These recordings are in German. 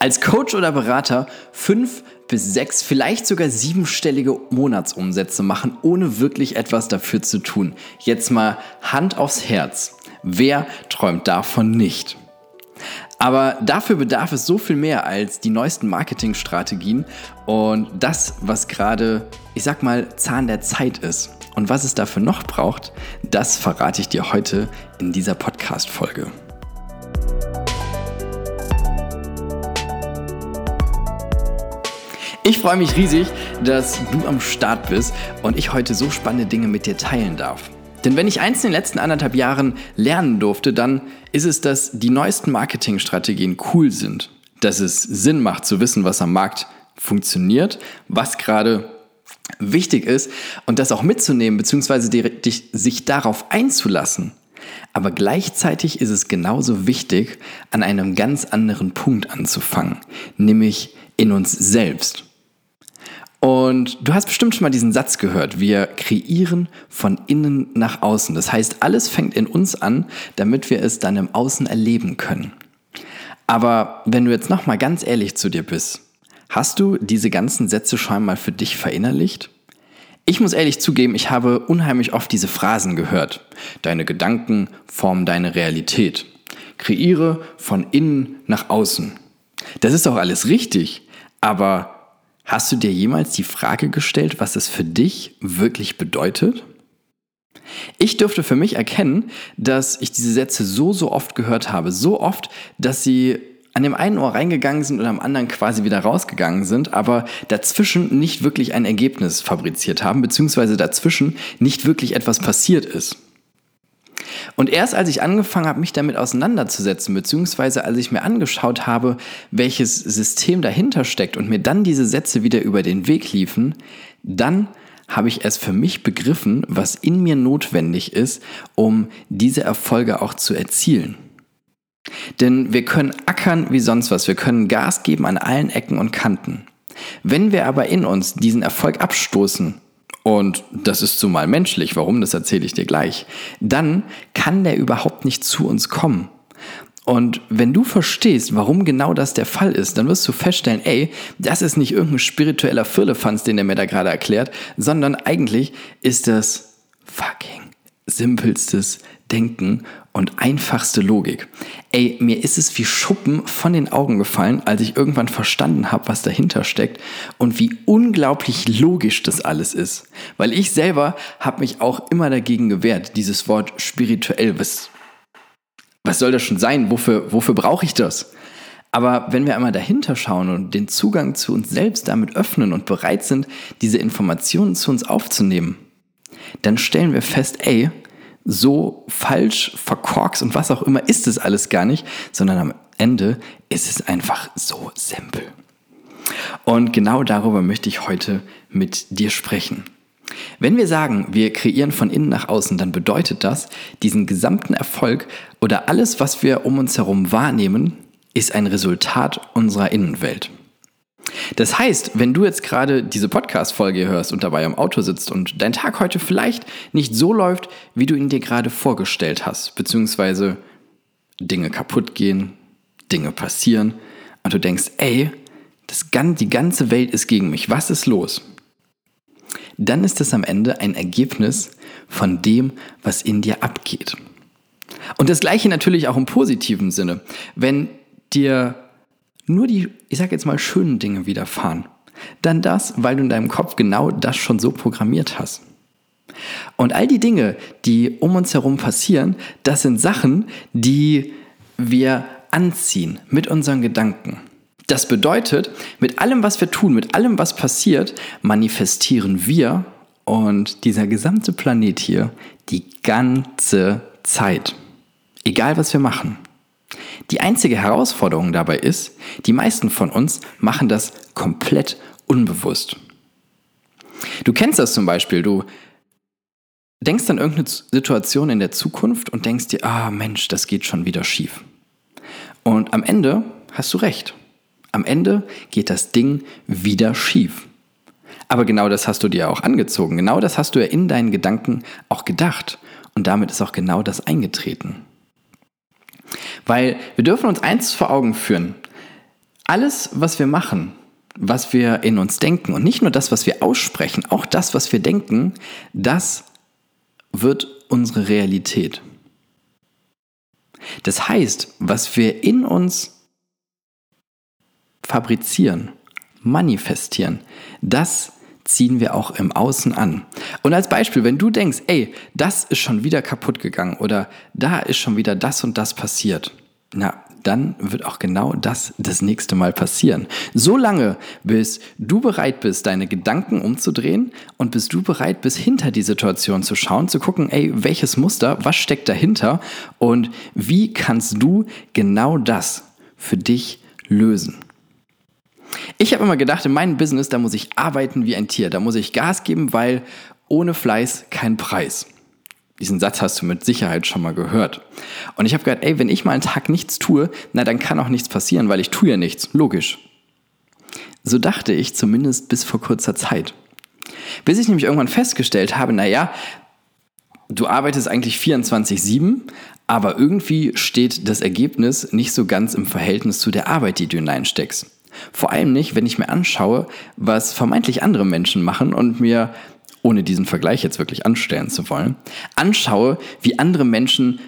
Als Coach oder Berater fünf bis sechs, vielleicht sogar siebenstellige Monatsumsätze machen, ohne wirklich etwas dafür zu tun. Jetzt mal Hand aufs Herz. Wer träumt davon nicht? Aber dafür bedarf es so viel mehr als die neuesten Marketingstrategien und das, was gerade, ich sag mal, Zahn der Zeit ist. Und was es dafür noch braucht, das verrate ich dir heute in dieser Podcast-Folge. Ich freue mich riesig, dass du am Start bist und ich heute so spannende Dinge mit dir teilen darf. Denn wenn ich eins in den letzten anderthalb Jahren lernen durfte, dann ist es, dass die neuesten Marketingstrategien cool sind. Dass es Sinn macht zu wissen, was am Markt funktioniert, was gerade wichtig ist und das auch mitzunehmen, beziehungsweise sich darauf einzulassen. Aber gleichzeitig ist es genauso wichtig, an einem ganz anderen Punkt anzufangen, nämlich in uns selbst. Und du hast bestimmt schon mal diesen Satz gehört. Wir kreieren von innen nach außen. Das heißt, alles fängt in uns an, damit wir es dann im Außen erleben können. Aber wenn du jetzt nochmal ganz ehrlich zu dir bist, hast du diese ganzen Sätze schon mal für dich verinnerlicht? Ich muss ehrlich zugeben, ich habe unheimlich oft diese Phrasen gehört. Deine Gedanken formen deine Realität. Kreiere von innen nach außen. Das ist auch alles richtig, aber Hast du dir jemals die Frage gestellt, was es für dich wirklich bedeutet? Ich dürfte für mich erkennen, dass ich diese Sätze so, so oft gehört habe. So oft, dass sie an dem einen Ohr reingegangen sind und am anderen quasi wieder rausgegangen sind, aber dazwischen nicht wirklich ein Ergebnis fabriziert haben, beziehungsweise dazwischen nicht wirklich etwas passiert ist. Und erst als ich angefangen habe, mich damit auseinanderzusetzen, beziehungsweise als ich mir angeschaut habe, welches System dahinter steckt und mir dann diese Sätze wieder über den Weg liefen, dann habe ich es für mich begriffen, was in mir notwendig ist, um diese Erfolge auch zu erzielen. Denn wir können ackern wie sonst was, wir können Gas geben an allen Ecken und Kanten. Wenn wir aber in uns diesen Erfolg abstoßen, und das ist zumal menschlich, warum, das erzähle ich dir gleich, dann kann der überhaupt nicht zu uns kommen. Und wenn du verstehst, warum genau das der Fall ist, dann wirst du feststellen, ey, das ist nicht irgendein spiritueller Firlefanz, den der mir da gerade erklärt, sondern eigentlich ist das fucking simpelstes Denken und einfachste Logik. Ey, mir ist es wie Schuppen von den Augen gefallen, als ich irgendwann verstanden habe, was dahinter steckt und wie unglaublich logisch das alles ist. Weil ich selber habe mich auch immer dagegen gewehrt, dieses Wort spirituell. Was, was soll das schon sein? Wofür, wofür brauche ich das? Aber wenn wir einmal dahinter schauen und den Zugang zu uns selbst damit öffnen und bereit sind, diese Informationen zu uns aufzunehmen, dann stellen wir fest, ey, so falsch, verkorkst und was auch immer ist es alles gar nicht, sondern am Ende ist es einfach so simpel. Und genau darüber möchte ich heute mit dir sprechen. Wenn wir sagen, wir kreieren von innen nach außen, dann bedeutet das, diesen gesamten Erfolg oder alles, was wir um uns herum wahrnehmen, ist ein Resultat unserer Innenwelt. Das heißt, wenn du jetzt gerade diese Podcast-Folge hörst und dabei am Auto sitzt und dein Tag heute vielleicht nicht so läuft, wie du ihn dir gerade vorgestellt hast, beziehungsweise Dinge kaputt gehen, Dinge passieren und du denkst, ey, das, die ganze Welt ist gegen mich, was ist los? Dann ist es am Ende ein Ergebnis von dem, was in dir abgeht. Und das gleiche natürlich auch im positiven Sinne. Wenn dir nur die, ich sage jetzt mal, schönen Dinge widerfahren, dann das, weil du in deinem Kopf genau das schon so programmiert hast. Und all die Dinge, die um uns herum passieren, das sind Sachen, die wir anziehen mit unseren Gedanken. Das bedeutet, mit allem, was wir tun, mit allem, was passiert, manifestieren wir und dieser gesamte Planet hier die ganze Zeit. Egal, was wir machen. Die einzige Herausforderung dabei ist, die meisten von uns machen das komplett unbewusst. Du kennst das zum Beispiel, du denkst an irgendeine Situation in der Zukunft und denkst dir, ah Mensch, das geht schon wieder schief. Und am Ende hast du recht. Am Ende geht das Ding wieder schief. Aber genau das hast du dir auch angezogen. Genau das hast du ja in deinen Gedanken auch gedacht. Und damit ist auch genau das eingetreten. Weil wir dürfen uns eins vor Augen führen. alles, was wir machen, was wir in uns denken und nicht nur das, was wir aussprechen, auch das, was wir denken, das wird unsere Realität. Das heißt, was wir in uns fabrizieren, manifestieren, das ziehen wir auch im Außen an. Und als Beispiel, wenn du denkst, ey, das ist schon wieder kaputt gegangen oder da ist schon wieder das und das passiert, na, dann wird auch genau das das nächste Mal passieren. So lange, bis du bereit bist, deine Gedanken umzudrehen und bis du bereit bist, hinter die Situation zu schauen, zu gucken, ey, welches Muster, was steckt dahinter und wie kannst du genau das für dich lösen. Ich habe immer gedacht, in meinem Business, da muss ich arbeiten wie ein Tier, da muss ich Gas geben, weil ohne Fleiß kein Preis. Diesen Satz hast du mit Sicherheit schon mal gehört. Und ich habe gedacht, ey, wenn ich mal einen Tag nichts tue, na dann kann auch nichts passieren, weil ich tue ja nichts. Logisch. So dachte ich zumindest bis vor kurzer Zeit. Bis ich nämlich irgendwann festgestellt habe, naja, du arbeitest eigentlich 24-7, aber irgendwie steht das Ergebnis nicht so ganz im Verhältnis zu der Arbeit, die du hineinsteckst. Vor allem nicht, wenn ich mir anschaue, was vermeintlich andere Menschen machen und mir ohne diesen Vergleich jetzt wirklich anstellen zu wollen, anschaue, wie andere Menschen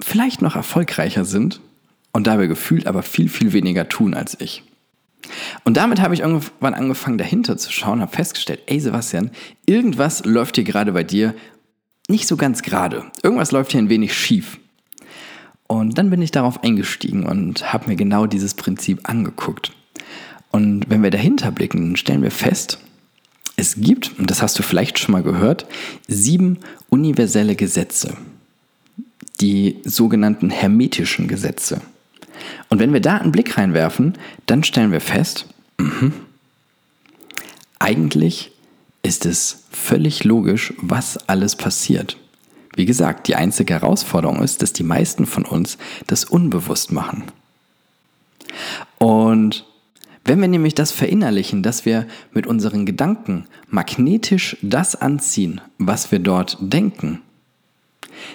vielleicht noch erfolgreicher sind und dabei gefühlt aber viel, viel weniger tun als ich. Und damit habe ich irgendwann angefangen, dahinter zu schauen, habe festgestellt, ey Sebastian, irgendwas läuft hier gerade bei dir nicht so ganz gerade. Irgendwas läuft hier ein wenig schief. Und dann bin ich darauf eingestiegen und habe mir genau dieses Prinzip angeguckt. Und wenn wir dahinter blicken, stellen wir fest, es gibt, und das hast du vielleicht schon mal gehört, sieben universelle Gesetze, die sogenannten hermetischen Gesetze. Und wenn wir da einen Blick reinwerfen, dann stellen wir fest, mh, eigentlich ist es völlig logisch, was alles passiert. Wie gesagt, die einzige Herausforderung ist, dass die meisten von uns das unbewusst machen. Und wenn wir nämlich das verinnerlichen, dass wir mit unseren Gedanken magnetisch das anziehen, was wir dort denken,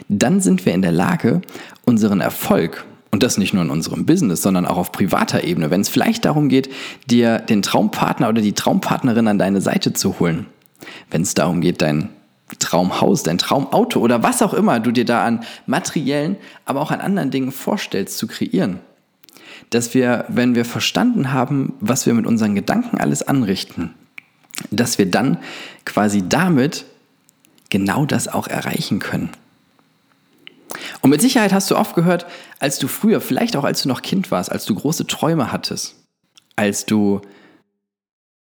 dann sind wir in der Lage, unseren Erfolg, und das nicht nur in unserem Business, sondern auch auf privater Ebene, wenn es vielleicht darum geht, dir den Traumpartner oder die Traumpartnerin an deine Seite zu holen, wenn es darum geht, dein Traumhaus, dein Traumauto oder was auch immer du dir da an materiellen, aber auch an anderen Dingen vorstellst zu kreieren dass wir, wenn wir verstanden haben, was wir mit unseren Gedanken alles anrichten, dass wir dann quasi damit genau das auch erreichen können. Und mit Sicherheit hast du oft gehört, als du früher, vielleicht auch als du noch Kind warst, als du große Träume hattest, als du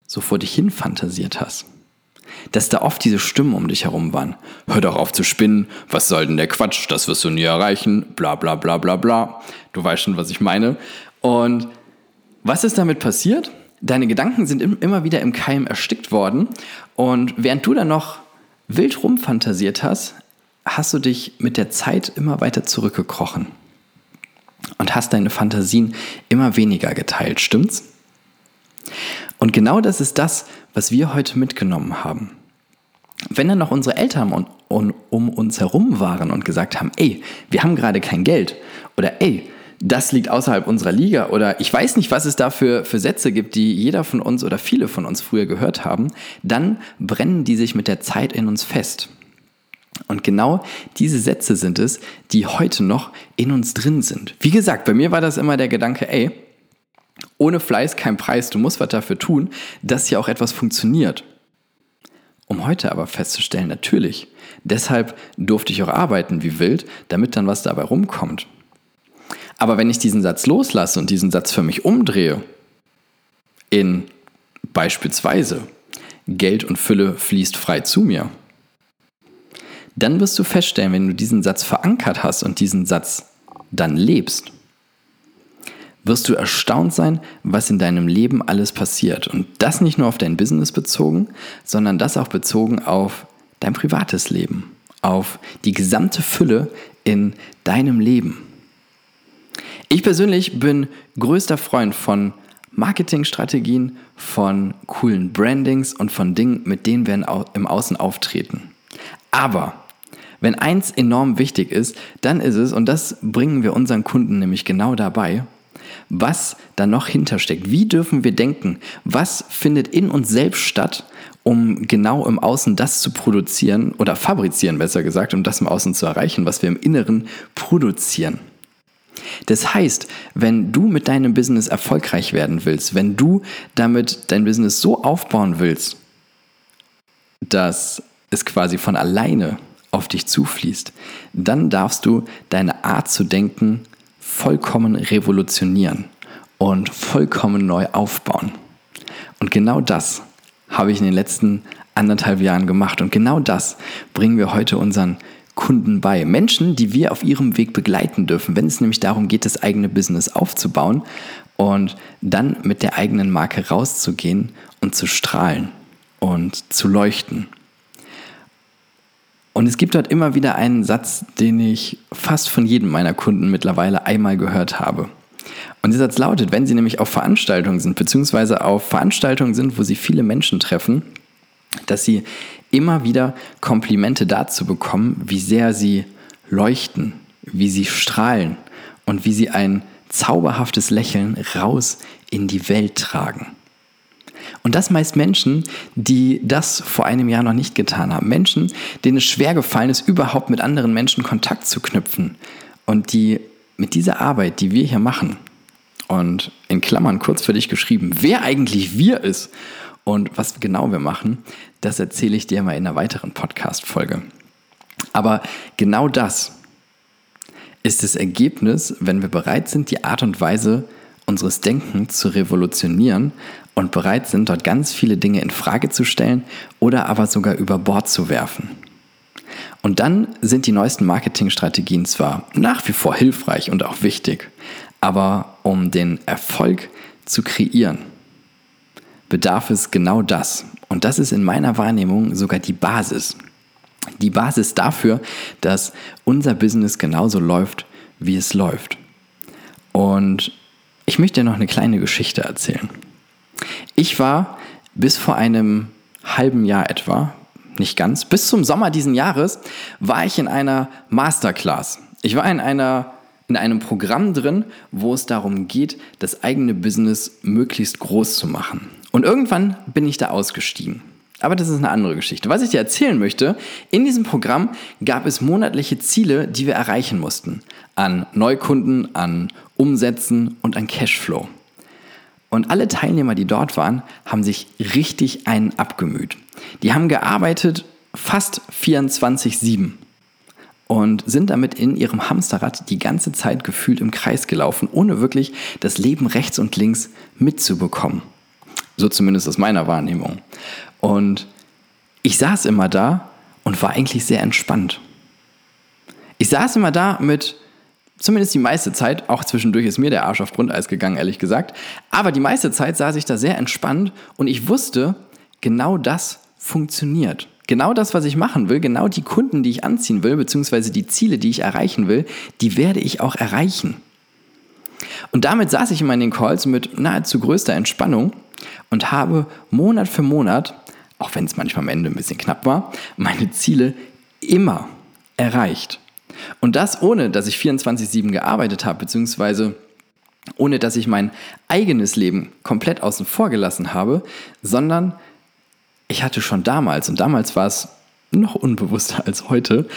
so vor dich hin fantasiert hast, dass da oft diese Stimmen um dich herum waren. Hör doch auf zu spinnen, was soll denn der Quatsch, das wirst du nie erreichen, bla bla bla bla bla. Du weißt schon, was ich meine. Und was ist damit passiert? Deine Gedanken sind immer wieder im Keim erstickt worden. Und während du dann noch wild rumfantasiert hast, hast du dich mit der Zeit immer weiter zurückgekrochen. Und hast deine Fantasien immer weniger geteilt, stimmt's? Und genau das ist das, was wir heute mitgenommen haben. Wenn dann noch unsere Eltern um, um, um uns herum waren und gesagt haben, ey, wir haben gerade kein Geld oder ey, das liegt außerhalb unserer Liga oder ich weiß nicht, was es da für, für Sätze gibt, die jeder von uns oder viele von uns früher gehört haben, dann brennen die sich mit der Zeit in uns fest. Und genau diese Sätze sind es, die heute noch in uns drin sind. Wie gesagt, bei mir war das immer der Gedanke, ey, ohne Fleiß kein Preis, du musst was dafür tun, dass hier auch etwas funktioniert. Um heute aber festzustellen, natürlich, deshalb durfte ich auch arbeiten wie wild, damit dann was dabei rumkommt. Aber wenn ich diesen Satz loslasse und diesen Satz für mich umdrehe, in beispielsweise Geld und Fülle fließt frei zu mir, dann wirst du feststellen, wenn du diesen Satz verankert hast und diesen Satz dann lebst, wirst du erstaunt sein, was in deinem Leben alles passiert. Und das nicht nur auf dein Business bezogen, sondern das auch bezogen auf dein privates Leben, auf die gesamte Fülle in deinem Leben. Ich persönlich bin größter Freund von Marketingstrategien, von coolen Brandings und von Dingen, mit denen wir im Außen auftreten. Aber wenn eins enorm wichtig ist, dann ist es, und das bringen wir unseren Kunden nämlich genau dabei, was da noch hintersteckt. Wie dürfen wir denken? Was findet in uns selbst statt, um genau im Außen das zu produzieren oder fabrizieren, besser gesagt, um das im Außen zu erreichen, was wir im Inneren produzieren? Das heißt, wenn du mit deinem Business erfolgreich werden willst, wenn du damit dein Business so aufbauen willst, dass es quasi von alleine auf dich zufließt, dann darfst du deine Art zu denken vollkommen revolutionieren und vollkommen neu aufbauen. Und genau das habe ich in den letzten anderthalb Jahren gemacht. Und genau das bringen wir heute unseren Kunden bei. Menschen, die wir auf ihrem Weg begleiten dürfen, wenn es nämlich darum geht, das eigene Business aufzubauen und dann mit der eigenen Marke rauszugehen und zu strahlen und zu leuchten. Und es gibt dort immer wieder einen Satz, den ich fast von jedem meiner Kunden mittlerweile einmal gehört habe. Und dieser Satz lautet, wenn Sie nämlich auf Veranstaltungen sind, beziehungsweise auf Veranstaltungen sind, wo Sie viele Menschen treffen, dass Sie immer wieder Komplimente dazu bekommen, wie sehr Sie leuchten, wie Sie strahlen und wie Sie ein zauberhaftes Lächeln raus in die Welt tragen. Und das meist Menschen, die das vor einem Jahr noch nicht getan haben. Menschen, denen es schwer gefallen ist, überhaupt mit anderen Menschen Kontakt zu knüpfen. Und die mit dieser Arbeit, die wir hier machen, und in Klammern kurz für dich geschrieben, wer eigentlich wir ist und was genau wir machen, das erzähle ich dir mal in einer weiteren Podcast-Folge. Aber genau das ist das Ergebnis, wenn wir bereit sind, die Art und Weise unseres Denkens zu revolutionieren und bereit sind, dort ganz viele Dinge in Frage zu stellen oder aber sogar über Bord zu werfen. Und dann sind die neuesten Marketingstrategien zwar nach wie vor hilfreich und auch wichtig, aber um den Erfolg zu kreieren, bedarf es genau das. Und das ist in meiner Wahrnehmung sogar die Basis. Die Basis dafür, dass unser Business genauso läuft, wie es läuft. Und ich möchte dir noch eine kleine Geschichte erzählen. Ich war bis vor einem halben Jahr etwa, nicht ganz, bis zum Sommer diesen Jahres, war ich in einer Masterclass. Ich war in einer in einem Programm drin, wo es darum geht, das eigene Business möglichst groß zu machen. Und irgendwann bin ich da ausgestiegen. Aber das ist eine andere Geschichte. Was ich dir erzählen möchte, in diesem Programm gab es monatliche Ziele, die wir erreichen mussten. An Neukunden, an Umsätzen und an Cashflow. Und alle Teilnehmer, die dort waren, haben sich richtig einen abgemüht. Die haben gearbeitet fast 24-7 und sind damit in ihrem Hamsterrad die ganze Zeit gefühlt im Kreis gelaufen, ohne wirklich das Leben rechts und links mitzubekommen. So zumindest aus meiner Wahrnehmung. Und ich saß immer da und war eigentlich sehr entspannt. Ich saß immer da mit Zumindest die meiste Zeit, auch zwischendurch ist mir der Arsch auf Grundeis gegangen, ehrlich gesagt. Aber die meiste Zeit saß ich da sehr entspannt und ich wusste, genau das funktioniert. Genau das, was ich machen will, genau die Kunden, die ich anziehen will, beziehungsweise die Ziele, die ich erreichen will, die werde ich auch erreichen. Und damit saß ich immer in den Calls mit nahezu größter Entspannung und habe Monat für Monat, auch wenn es manchmal am Ende ein bisschen knapp war, meine Ziele immer erreicht. Und das ohne, dass ich 24-7 gearbeitet habe, beziehungsweise ohne, dass ich mein eigenes Leben komplett außen vor gelassen habe, sondern ich hatte schon damals, und damals war es noch unbewusster als heute,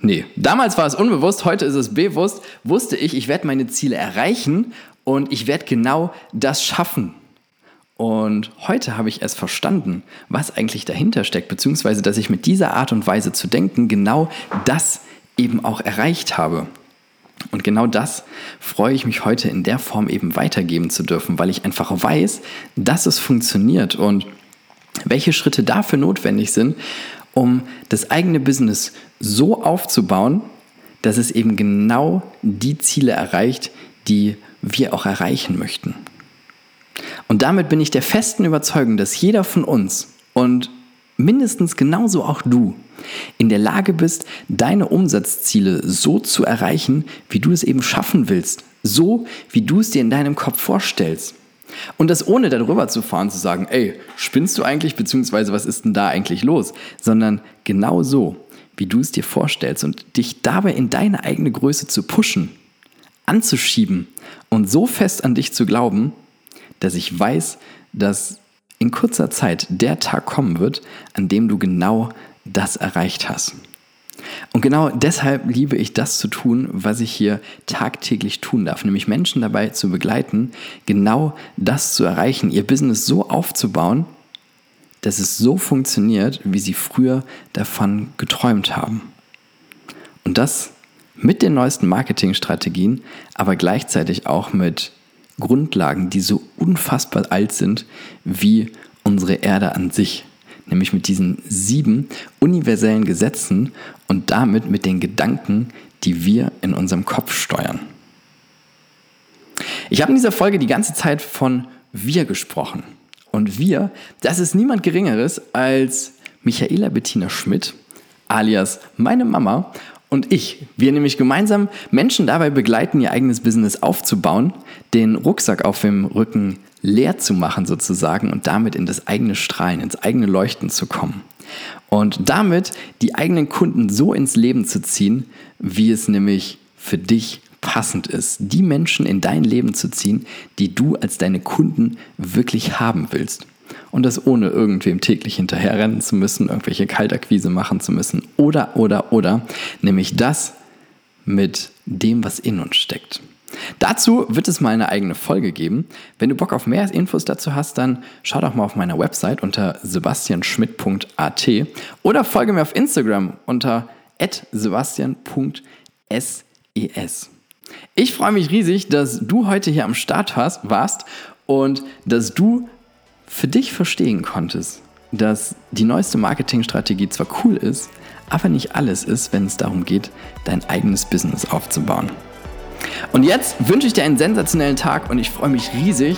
nee, damals war es unbewusst, heute ist es bewusst, wusste ich, ich werde meine Ziele erreichen und ich werde genau das schaffen. Und heute habe ich erst verstanden, was eigentlich dahinter steckt, beziehungsweise dass ich mit dieser Art und Weise zu denken genau das eben auch erreicht habe. Und genau das freue ich mich heute in der Form eben weitergeben zu dürfen, weil ich einfach weiß, dass es funktioniert und welche Schritte dafür notwendig sind, um das eigene Business so aufzubauen, dass es eben genau die Ziele erreicht, die wir auch erreichen möchten. Und damit bin ich der festen Überzeugung, dass jeder von uns und mindestens genauso auch du in der Lage bist, deine Umsatzziele so zu erreichen, wie du es eben schaffen willst, so wie du es dir in deinem Kopf vorstellst. Und das ohne darüber zu fahren, zu sagen, ey, spinnst du eigentlich, beziehungsweise was ist denn da eigentlich los? Sondern genau so, wie du es dir vorstellst und dich dabei in deine eigene Größe zu pushen, anzuschieben und so fest an dich zu glauben, dass ich weiß, dass in kurzer Zeit der Tag kommen wird, an dem du genau das erreicht hast. Und genau deshalb liebe ich das zu tun, was ich hier tagtäglich tun darf, nämlich Menschen dabei zu begleiten, genau das zu erreichen, ihr Business so aufzubauen, dass es so funktioniert, wie sie früher davon geträumt haben. Und das mit den neuesten Marketingstrategien, aber gleichzeitig auch mit Grundlagen, die so unfassbar alt sind wie unsere Erde an sich. Nämlich mit diesen sieben universellen Gesetzen und damit mit den Gedanken, die wir in unserem Kopf steuern. Ich habe in dieser Folge die ganze Zeit von wir gesprochen. Und wir, das ist niemand Geringeres als Michaela Bettina Schmidt, alias meine Mama und ich. Wir nämlich gemeinsam Menschen dabei begleiten, ihr eigenes Business aufzubauen, den Rucksack auf dem Rücken leer zu machen sozusagen und damit in das eigene Strahlen, ins eigene Leuchten zu kommen. Und damit die eigenen Kunden so ins Leben zu ziehen, wie es nämlich für dich passend ist, die Menschen in dein Leben zu ziehen, die du als deine Kunden wirklich haben willst. Und das ohne irgendwem täglich hinterherrennen zu müssen, irgendwelche Kaltakquise machen zu müssen. Oder, oder, oder. Nämlich das mit dem, was in uns steckt. Dazu wird es mal eine eigene Folge geben. Wenn du Bock auf mehr Infos dazu hast, dann schau doch mal auf meiner Website unter sebastianschmidt.at oder folge mir auf Instagram unter sebastian.ses. Ich freue mich riesig, dass du heute hier am Start warst und dass du für dich verstehen konntest, dass die neueste Marketingstrategie zwar cool ist, aber nicht alles ist, wenn es darum geht, dein eigenes Business aufzubauen. Und jetzt wünsche ich dir einen sensationellen Tag und ich freue mich riesig,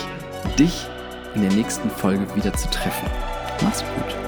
dich in der nächsten Folge wieder zu treffen. Mach's gut.